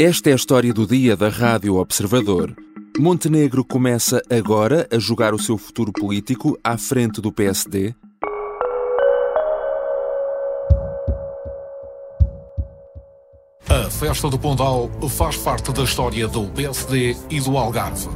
Esta é a história do dia da Rádio Observador. Montenegro começa agora a jogar o seu futuro político à frente do PSD. A festa do Pondal faz parte da história do PSD e do Algarve.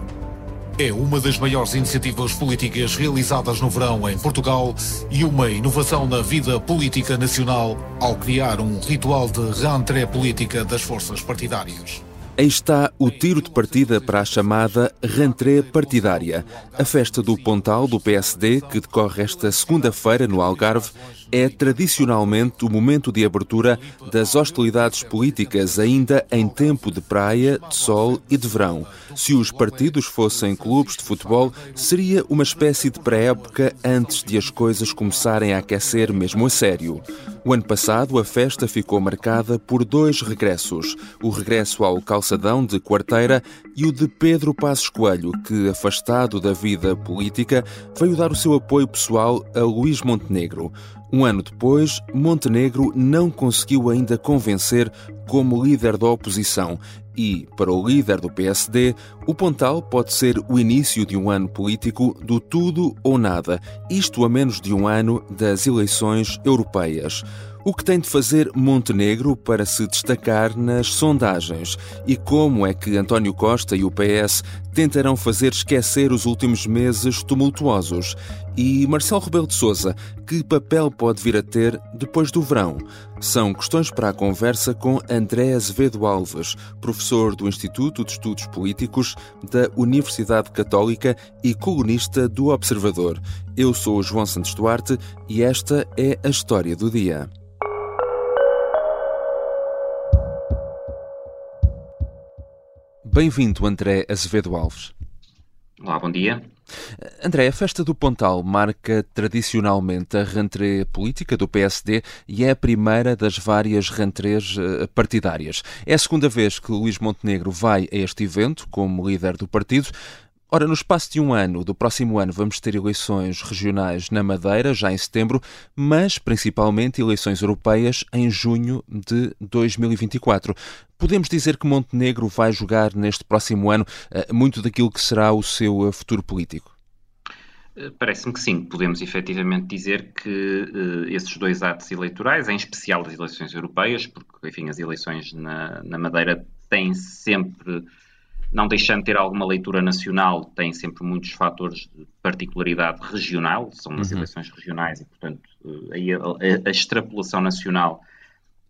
É uma das maiores iniciativas políticas realizadas no verão em Portugal e uma inovação na vida política nacional ao criar um ritual de rentrée política das forças partidárias. Aí está o tiro de partida para a chamada rentrée partidária. A festa do Pontal do PSD, que decorre esta segunda-feira no Algarve, é tradicionalmente o momento de abertura das hostilidades políticas, ainda em tempo de praia, de sol e de verão. Se os partidos fossem clubes de futebol, seria uma espécie de pré-época antes de as coisas começarem a aquecer mesmo a sério. O ano passado, a festa ficou marcada por dois regressos: o regresso ao calçadão de quarteira e o de Pedro Passos Coelho, que, afastado da vida política, veio dar o seu apoio pessoal a Luís Montenegro. Um ano depois, Montenegro não conseguiu ainda convencer como líder da oposição e, para o líder do PSD, o Pontal pode ser o início de um ano político do tudo ou nada, isto a menos de um ano das eleições europeias. O que tem de fazer Montenegro para se destacar nas sondagens? E como é que António Costa e o PS tentarão fazer esquecer os últimos meses tumultuosos? E Marcelo Rebelo de Sousa, que papel pode vir a ter depois do verão? São questões para a conversa com André Azevedo Alves, professor do Instituto de Estudos Políticos da Universidade Católica e colunista do Observador. Eu sou João Santos Duarte e esta é a história do dia. Bem-vindo, André Azevedo Alves. Olá, bom dia. André, a festa do Pontal marca tradicionalmente a rentrée política do PSD e é a primeira das várias rentrées eh, partidárias. É a segunda vez que Luís Montenegro vai a este evento como líder do partido. Ora, no espaço de um ano, do próximo ano, vamos ter eleições regionais na Madeira, já em setembro, mas principalmente eleições europeias em junho de 2024. Podemos dizer que Montenegro vai jogar neste próximo ano eh, muito daquilo que será o seu eh, futuro político? Eh, parece-me que sim, podemos efetivamente dizer que esses dois atos eleitorais, em especial as eleições europeias, porque, enfim, as eleições na, na Madeira têm sempre não deixando de ter alguma leitura nacional, tem sempre muitos fatores de particularidade regional, são umas uhum. eleições regionais e, portanto, eh, aí a, a, a extrapolação nacional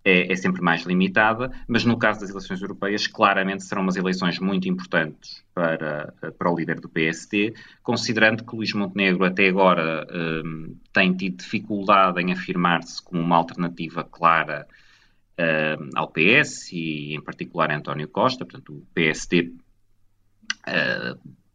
é, é, sempre mais limitada, mas no caso das eleições europeias, claramente serão umas eleições muito importantes para, para o líder do PST, considerando que Luís Montenegro até agora um, tem tido dificuldade em afirmar-se como uma alternativa clara um, ao PS e, em particular, a António Costa. Portanto, o PSD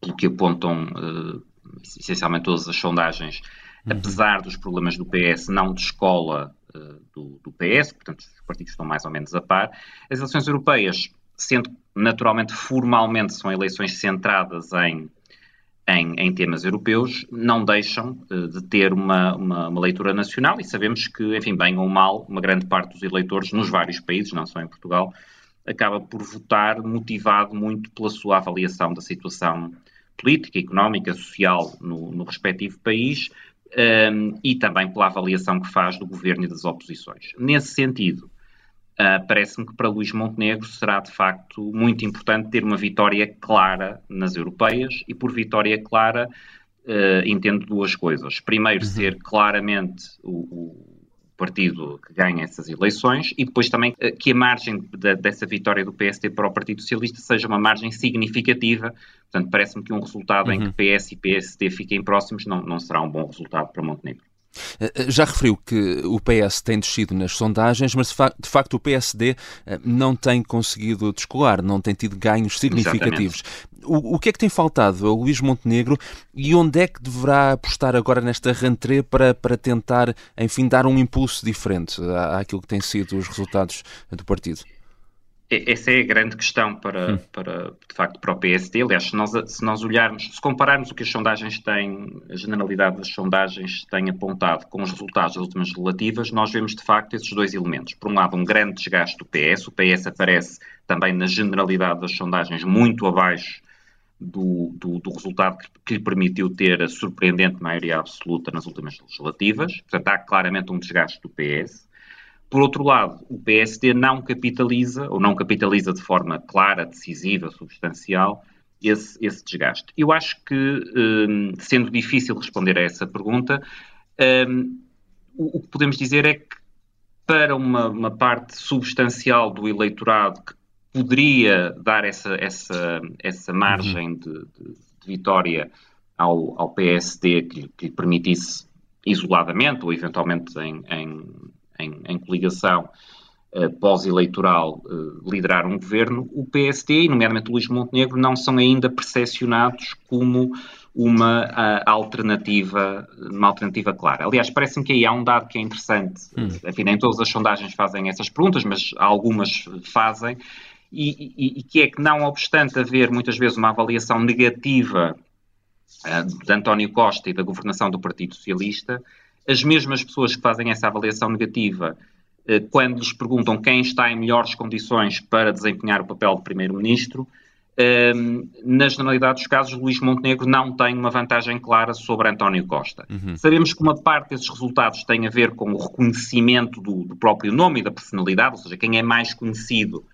pelo que apontam uh, essencialmente todas as sondagens, uhum. apesar dos problemas do PS, não de escola uh, do, do, PS, portanto os partidos estão mais ou menos a par. As eleições europeias, sendo naturalmente formalmente são eleições centradas em, em, em temas europeus, não deixam uh, de ter uma, uma, uma, leitura nacional e sabemos que, enfim, bem ou mal, uma grande parte dos eleitores nos vários países, não só em Portugal, acaba por votar motivado muito pela sua avaliação da situação política, económica, social no, no respectivo país um, e também pela avaliação que faz do governo e das oposições. Nesse sentido, uh, parece-me que para Luís Montenegro será de facto muito importante ter uma vitória clara nas europeias e por vitória clara uh, entendo duas coisas. Primeiro, uhum. ser claramente o, o partido que ganha essas eleições e depois também eh, que a margem de, dessa vitória do PST para o Partido Socialista seja uma margem significativa. Portanto, parece-me que um resultado uhum. em que PS e PST fiquem próximos não, não será um bom resultado para Montenegro. Eh, eh, já referiu que o PS tem descido nas sondagens, mas de facto o PSD não tem conseguido descolar, não tem tido ganhos significativos. Exatamente o, o que é que tem faltado a Luís Montenegro e onde é que deverá apostar agora nesta rentrée para, para tentar, enfim, dar um impulso diferente à, àquilo que têm sido os resultados do partido? essa é a grande questão para, hum. para, de facto, para o PSD. Aliás, se nós, se nós olharmos, se compararmos o que as sondagens têm, a generalidade das sondagens têm apontado com os resultados das últimas relativas, nós vemos, de facto, esses dois elementos. Por um lado, um grande desgaste do PS. O PS aparece também na generalidade das sondagens muito abaixo do, do, do resultado que, lhe permitiu ter a surpreendente maioria absoluta nas últimas legislativas. Portanto, há claramente um desgaste do PS. Por outro lado, o PSD não capitaliza, ou não capitaliza de forma clara, decisiva, substancial, esse, esse desgaste. Eu acho que, um, sendo difícil responder a essa pergunta, um, o, o, que podemos dizer é que, para uma, uma parte substancial do eleitorado que poderia dar essa, essa, essa margem uhum. de, de, de, vitória ao, ao PSD que, que lhe permitisse isoladamente ou eventualmente em, em em, em coligação uh, pós-eleitoral uh, liderar um governo, o PSD, e nomeadamente Luís Montenegro, não são ainda percepcionados como uma uh, alternativa, uma alternativa clara. Aliás, parece-me que aí há um dado que é interessante. Hum. Enfim, nem todas as sondagens fazem essas perguntas, mas algumas fazem, e, e, e que é que, não obstante haver muitas vezes uma avaliação negativa uh, de António Costa e da governação do Partido Socialista, as mesmas pessoas que fazem essa avaliação negativa, eh, quando lhes perguntam quem está em melhores condições para desempenhar o papel de Primeiro-Ministro, ehm, na generalidade dos casos, Luís Montenegro não tem uma vantagem clara sobre António Costa. Uhum. Sabemos que uma parte desses resultados tem a ver com o reconhecimento do, do próprio nome e da personalidade, ou seja, quem é mais conhecido eh,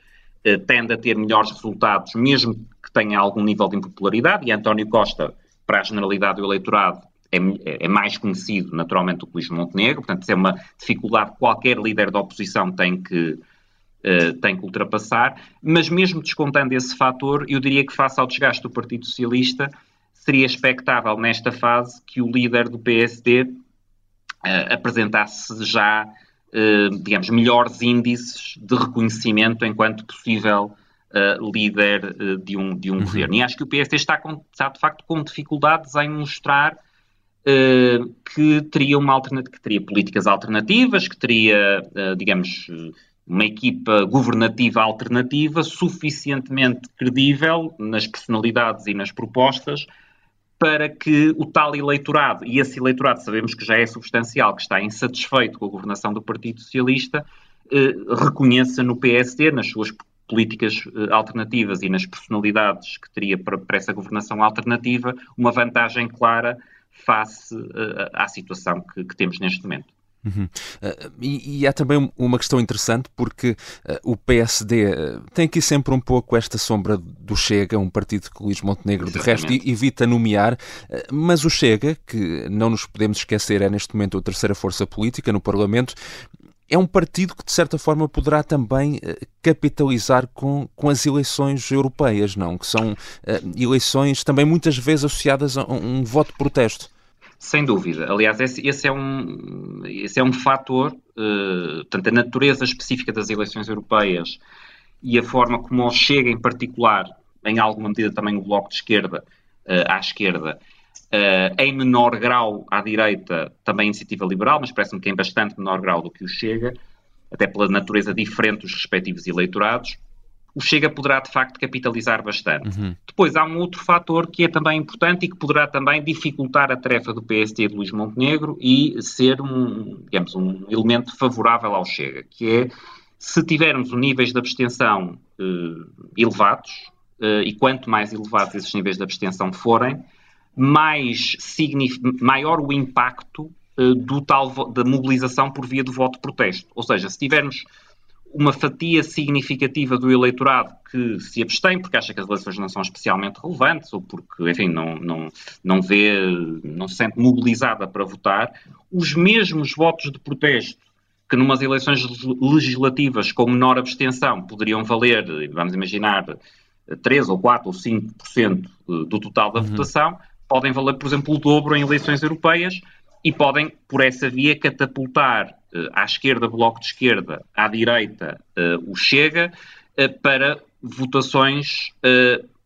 tende a ter melhores resultados, mesmo que tenha algum nível de impopularidade, e António Costa, para a generalidade do eleitorado, é, é, é, mais conhecido naturalmente do que Luís Montenegro, portanto, isso é uma dificuldade que qualquer líder da oposição tem que, uh, tem que ultrapassar, mas mesmo descontando esse fator, eu diria que face ao desgaste do Partido Socialista, seria expectável nesta fase que o líder do PSD uh, eh, apresentasse já, digamos, melhores índices de reconhecimento enquanto possível líder de um, de um uhum. governo. E acho que o PSD está, com, está, de facto, com dificuldades em mostrar eh, que teria uma alternativa, que teria políticas alternativas, que teria, uh, digamos, uma equipa governativa alternativa suficientemente credível nas personalidades e nas propostas para que o tal eleitorado, e esse eleitorado sabemos que já é substancial, que está insatisfeito com a governação do Partido Socialista, eh, reconheça no PSD, nas suas políticas eh, alternativas e nas personalidades que teria para, para essa governação alternativa, uma vantagem clara face uh, à situação que, que, temos neste momento. Uhum. Uh, e, e, há também uma questão interessante porque uh, o PSD uh, tem aqui sempre um pouco esta sombra do Chega, um partido que Luís Montenegro Exatamente. de resto evita nomear, mas o Chega, que não nos podemos esquecer é neste momento a terceira força política no Parlamento, é um partido que, de certa forma, poderá também capitalizar com, com as eleições europeias, não? Que são eleições também muitas vezes associadas a um, um voto de protesto. Sem dúvida. Aliás, esse, esse, é, um, esse é um fator, uh, portanto, a natureza específica das eleições europeias e a forma como Chega, em particular, em alguma medida também o Bloco de Esquerda, uh, à esquerda, Uh, em menor grau à direita, também a iniciativa liberal, mas parece-me que em bastante menor grau do que o Chega, até pela natureza diferente dos respectivos eleitorados. O Chega poderá, de facto, capitalizar bastante. Uhum. Depois há um outro fator que é também importante e que poderá também dificultar a tarefa do PSD de Luís Montenegro e ser um, digamos, um elemento favorável ao Chega, que é se tivermos níveis de abstenção uh, elevados, uh, e quanto mais elevados esses níveis de abstenção forem, mais maior o impacto uh, do tal da mobilização por via do voto de protesto. Ou seja, se tivermos uma fatia significativa do eleitorado que se abstém porque acha que as eleições não são especialmente relevantes ou porque, enfim, não, não, não vê, não se sente mobilizada para votar, os mesmos votos de protesto que numas eleições legislativas com menor abstenção poderiam valer, vamos imaginar, 3 ou 4 ou 5% do total da uhum. votação, podem valer, por exemplo, o dobro em eleições europeias e podem, por essa via, catapultar à esquerda Bloco de Esquerda, à direita uh, o Chega, uh, para votações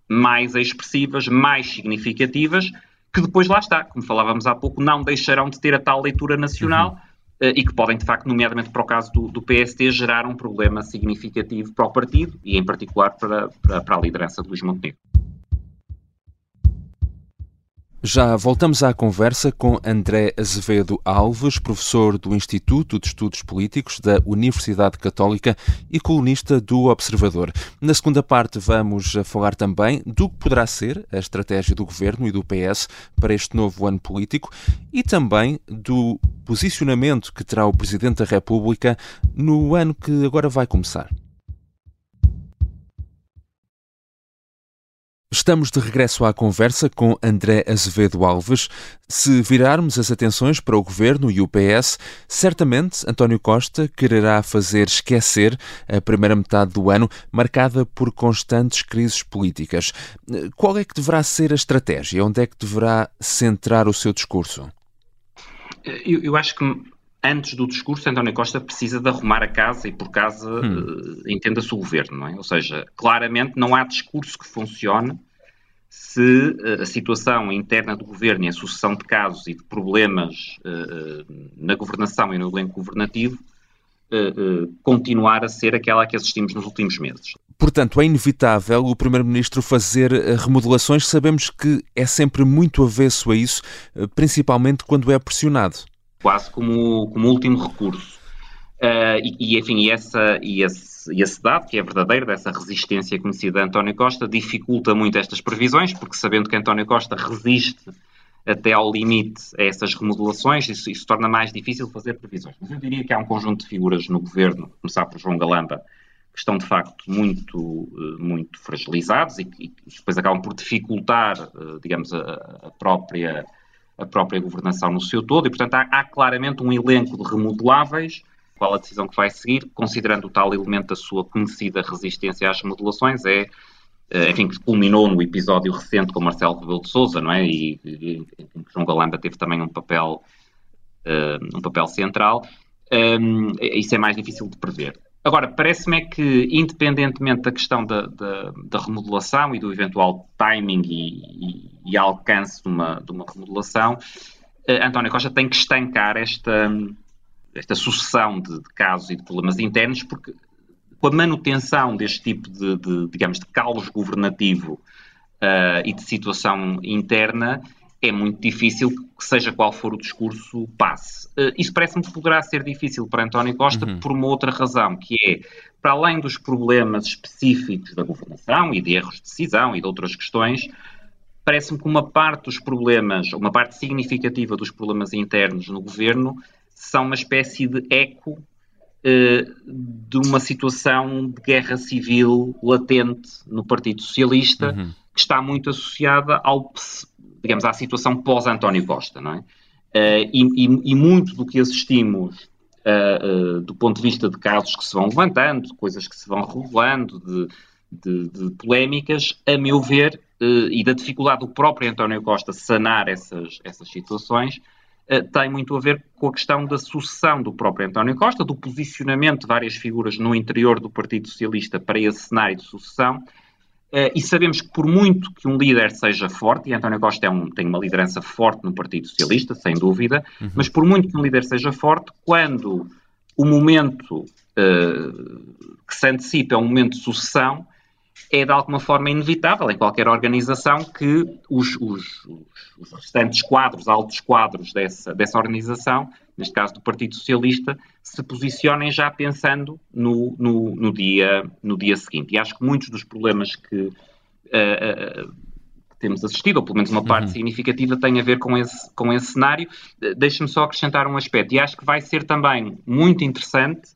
mais expressivas, mais significativas, que depois lá está, como falávamos há pouco, não deixarão de ter a tal leitura nacional. Uhum e que podem, de facto, nomeadamente para o caso do, do, PSD, gerar um problema significativo para o partido e, em particular, para, para, para a liderança de Luís Montenegro. Já voltamos à conversa com André Azevedo Alves, professor do Instituto de Estudos Políticos da Universidade Católica e colunista do Observador. Na segunda parte, vamos falar também do que poderá ser a estratégia do governo e do PS para este novo ano político e também do posicionamento que terá o Presidente da República no ano que agora vai começar. Estamos de regresso à conversa com André Azevedo Alves. Se virarmos as atenções para o governo e o PS, certamente António Costa quererá fazer esquecer a primeira metade do ano, marcada por constantes crises políticas. Qual é que deverá ser a estratégia? Onde é que deverá centrar o seu discurso? Eu, eu acho que antes do discurso, António Costa precisa de arrumar a casa e por casa hum. uh, entenda-se o governo, não é? Ou seja, claramente não há discurso que funcione se uh, a situação interna do governo e a sucessão de casos e de problemas uh, na governação e no elenco governativo continuar a ser aquela que assistimos nos últimos meses. Portanto, é inevitável o Primeiro-Ministro fazer remodelações. Sabemos que é sempre muito avesso a isso, principalmente quando é pressionado quase como, como último recurso. Uh, e, e, enfim, e, essa, e, esse, e esse dado, que é verdadeiro, dessa resistência conhecida de António Costa, dificulta muito estas previsões, porque sabendo que António Costa resiste até ao limite a essas remodelações, isso, isso torna mais difícil fazer previsões. Mas eu diria que há um conjunto de figuras no governo, começar por João Galamba, que estão de facto muito, eh, muito fragilizados e que depois acabam por dificultar, eh, digamos, a, a própria a própria governação no seu todo, e portanto há, há claramente um elenco de remodeláveis, qual a decisão que vai seguir, considerando o tal elemento da sua conhecida resistência às remodelações, é, eh, enfim, que culminou no episódio recente com Marcelo Rebelo de Sousa, não é? E, e, e João Galamba teve também um papel, uh, um papel central. Um, isso é mais difícil de prever. Agora, parece-me é que, independentemente da questão da, da, da, remodelação e do eventual timing e, e, e alcance de uma, de uma remodelação, uh, António Costa tem que estancar esta, esta sucessão de, de, casos e de problemas internos, porque com a manutenção deste tipo de, de digamos, de caos governativo uh, e de situação interna, é muito difícil que, seja qual for o discurso, passe. Uh, isso parece-me que poderá ser difícil para António Costa uhum. por uma outra razão, que é, para além dos problemas específicos da governação e de erros de decisão e de outras questões, parece-me que uma parte dos problemas, uma parte significativa dos problemas internos no governo, são uma espécie de eco uh, de uma situação de guerra civil latente no Partido Socialista, uhum. que está muito associada ao digamos, à situação pós-António Costa, não é? Uh, e, e, e, muito do que assistimos uh, uh, do ponto de vista de casos que se vão levantando, coisas que se vão revelando, de, de, de polémicas, a meu ver, e da dificuldade do próprio António Costa sanar essas, essas situações, tem muito a ver com a questão da sucessão do próprio António Costa, do posicionamento de várias figuras no interior do Partido Socialista para esse cenário de sucessão Uh, e sabemos que por muito que um líder seja forte, e António Costa é um, tem uma liderança forte no Partido Socialista, sem dúvida, uhum. mas por muito que um líder seja forte, quando o momento uh, que se antecipa é um momento de sucessão, é de alguma forma inevitável em qualquer organização que os, os, os restantes quadros, altos quadros dessa, dessa organização, neste caso do Partido Socialista, se posicionem já pensando no, no, no dia, no dia seguinte. E acho que muitos dos problemas que, uh, uh, temos assistido, ou pelo menos uma parte uhum. significativa, tem a ver com esse, com esse cenário. Deixe-me só acrescentar um aspecto, e acho que vai ser também muito interessante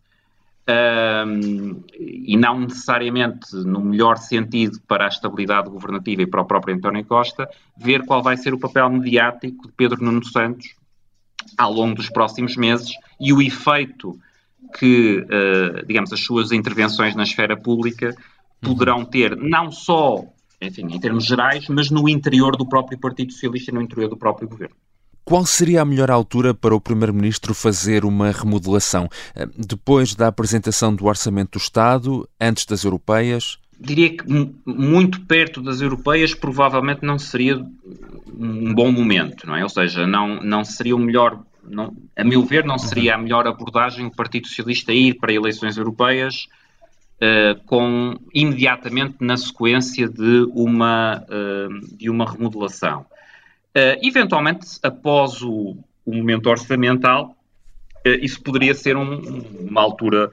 um, e não necessariamente no melhor sentido para a estabilidade governativa e para o próprio António Costa, ver qual vai ser o papel mediático de Pedro Nuno Santos ao longo dos próximos meses e o efeito que, uh, digamos, as suas intervenções na esfera pública poderão ter, não só, enfim, em termos gerais, mas no interior do próprio Partido Socialista e no interior do próprio governo. Qual seria a melhor altura para o Primeiro-Ministro fazer uma remodelação? Eh, depois da apresentação do Orçamento do Estado, antes das europeias? Diria que muito perto das europeias provavelmente não seria um bom momento, não é? Ou seja, não, não seria o melhor não, a meu ver, não seria a melhor abordagem o Partido Socialista ir para eleições europeias uh, com imediatamente na sequência de uma, uh, de uma remodelação. Uh, eventualmente, após o, o momento orçamental, isso poderia ser um, uma altura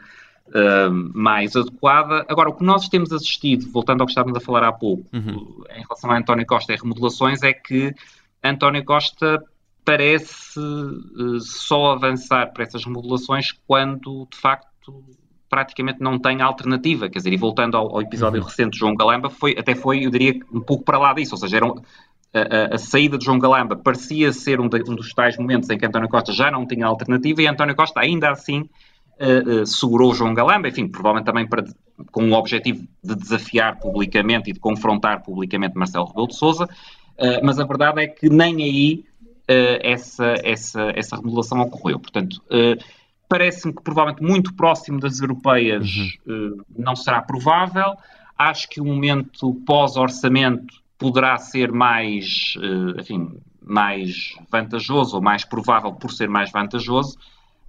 mais adequada. Agora, o que nós temos assistido, voltando ao que estávamos a falar há pouco, uhum. em relação a António Costa e remodelações, é que António Costa parece uh, só avançar para essas remodelações quando, de facto, praticamente não tem alternativa. Quer dizer, e voltando ao, ao episódio uhum. recente de João Galamba, foi, até foi, eu diria, um pouco para lá disso. Ou seja, era um, a, a, saída de João Galamba parecia ser um, de, um, dos tais momentos em que António Costa já não tinha alternativa e António Costa ainda assim uh, uh, segurou João Galamba, enfim, provavelmente também para, com o objetivo de desafiar publicamente e de confrontar publicamente Marcelo Rebelo de Sousa, uh, mas a verdade é que nem aí essa, essa, essa remodelação ocorreu. Portanto, parece-me que provavelmente muito próximo das europeias uhum. não será provável. Acho que o momento pós-orçamento poderá ser mais, enfim, mais vantajoso ou mais provável por ser mais vantajoso,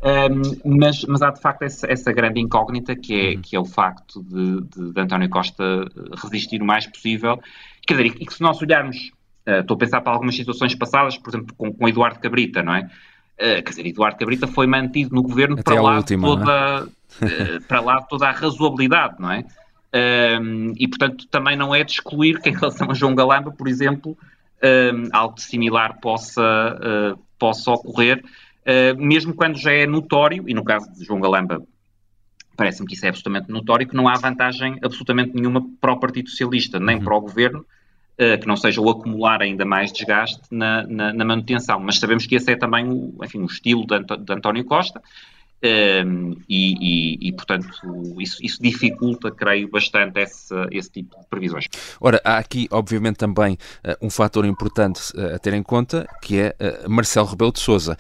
um, mas, mas há de facto essa, essa, grande incógnita que é, uhum. que é o facto de, de, de, António Costa resistir o mais possível. Quer dizer, e que se nós olharmos, uh, estou a pensar para algumas situações passadas, por exemplo, com, com Eduardo Cabrita, não é? Uh, quer dizer, Eduardo Cabrita foi mantido no governo para lá, última, toda, é? para lá toda a razoabilidade, não é? Um, e, portanto, também não é de excluir que, em relação a João Galamba, por exemplo, um, algo similar possa, uh, possa ocorrer, uh, mesmo quando já é notório, e no caso de João Galamba, parece-me que isso é absolutamente notório, que não há vantagem absolutamente nenhuma para o Partido Socialista, nem uhum. para o Governo, uh, que não seja o acumular ainda mais desgaste na, na, na, manutenção. Mas sabemos que esse é também o, enfim, o estilo de, de António Costa, um, e, e, e, portanto, isso, isso, dificulta, creio, bastante esse, esse, tipo de previsões. Ora, há aqui, obviamente, também uh, um fator importante uh, a ter em conta, que é uh, Marcelo Rebelo de Sousa.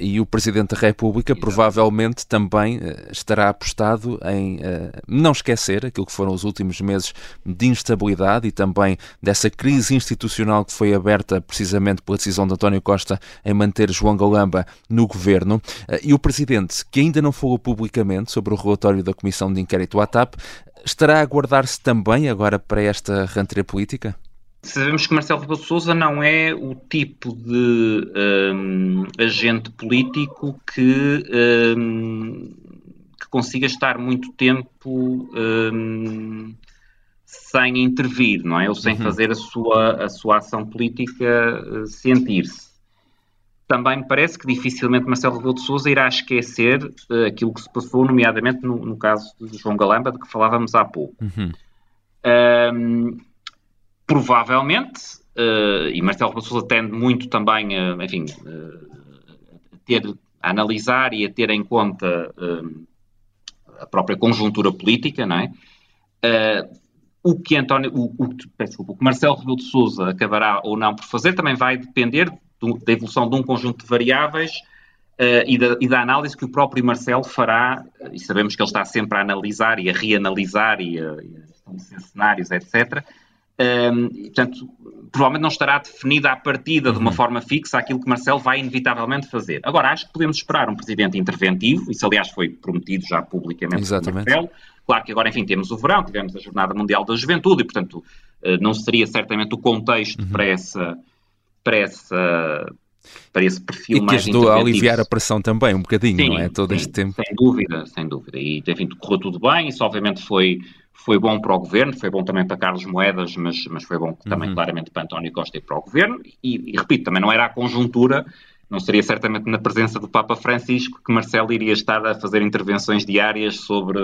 e o Presidente da República Exato. provavelmente também estará apostado em não esquecer aquilo que foram os últimos meses de instabilidade e também dessa crise institucional que foi aberta precisamente pela decisão de António Costa em manter João Galamba no governo. e o Presidente que ainda não falou publicamente sobre o relatório da Comissão de Inquérito à TAP, estará a guardar-se também agora para esta rentrée política? Sabemos que Marcelo Rebelo de Sousa não é o tipo de um, agente político que, um, que, consiga estar muito tempo um, sem intervir, não é? Ou sem uhum. fazer a sua, a sua ação política uh, sentir-se também me parece que dificilmente Marcelo Rebelo de Sousa irá esquecer uh, aquilo que se passou, nomeadamente no, no, caso de João Galamba, de que falávamos há pouco. Uhum. Um, provavelmente, uh, e Marcelo Rebelo de Sousa tende muito também a, enfim, uh, a, ter, a analisar e a ter em conta a própria conjuntura política, não é? o que António, o, o, desculpa, o que Marcelo Rebelo de Sousa acabará ou não por fazer também vai depender da evolução de um conjunto de variáveis uh, e, da, e, da, análise que o próprio Marcelo fará, e sabemos que ele está sempre a analisar e a reanalisar e a, e estabelecer cenários, etc. Um, ehm, portanto, provavelmente não estará definida à partida de uma uhum. forma fixa aquilo que Marcelo vai inevitavelmente fazer. Agora, acho que podemos esperar um presidente interventivo, isso aliás foi prometido já publicamente Exatamente. por Marcelo. Claro que agora, enfim, temos o verão, tivemos a Jornada Mundial da Juventude e, portanto, eh, não seria certamente o contexto uhum. para essa para, essa, para esse perfil e que mais ajudou a aliviar a pressão também, um bocadinho, sim, não é? Todo sim, este tempo. Sem dúvida, sem dúvida. E, enfim, correu tudo bem, isso obviamente foi, foi bom para o governo, foi bom também para Carlos Moedas, mas, mas foi bom também uhum. claramente para António Costa e para o governo. E, e, repito, também não era a conjuntura, não seria certamente na presença do Papa Francisco que Marcelo iria estar a fazer intervenções diárias sobre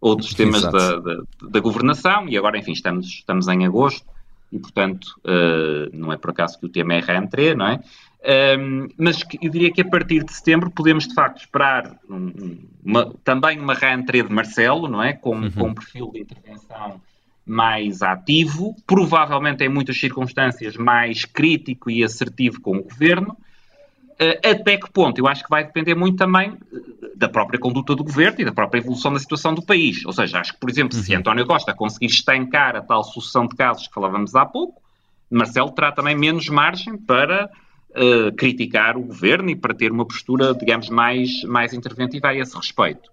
outros temas da, da, da, governação. E agora, enfim, estamos, estamos em agosto e, portanto, uh, não é por acaso que o tema é reentrée, não é? Um, mas eu diria que a partir de setembro podemos, de facto, esperar uma, também uma reentrée de Marcelo, não é? Com, uhum. com um perfil de intervenção mais ativo, provavelmente em muitas circunstâncias mais crítico e assertivo com o governo, Uh, até que ponto? Eu acho que vai depender muito também eh, da própria conduta do governo e da própria evolução da situação do país. Ou seja, acho que, por exemplo, uhum. se António Costa conseguir estancar a tal sucessão de casos que falávamos há pouco, Marcelo terá também menos margem para uh, criticar o governo e para ter uma postura, digamos, mais, mais interventiva a esse respeito.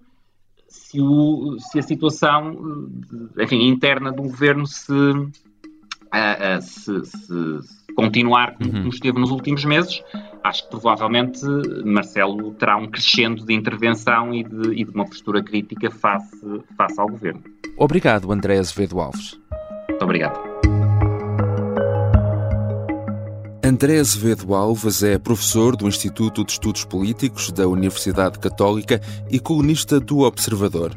Se, o, se a situação enfim, interna do governo se, uh, uh, se, se continuar como, uhum. esteve nos últimos meses, acho que provavelmente Marcelo terá um crescendo de intervenção e de, e de uma postura crítica face, face ao governo. Obrigado, André Azevedo Alves. Muito obrigado. André Azevedo Alves é professor do Instituto de Estudos Políticos da Universidade Católica e colunista do Observador.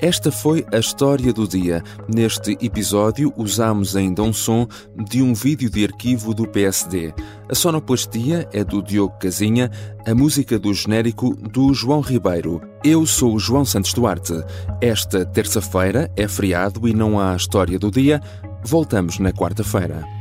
Esta foi a história do dia. Neste episódio, usamos ainda um som de um vídeo de arquivo do PSD. A sonoplastia é do Diogo Casinha, a música do genérico do João Ribeiro. Eu sou o João Santos Duarte. Esta terça-feira é feriado e não há história do dia. Voltamos na quarta-feira.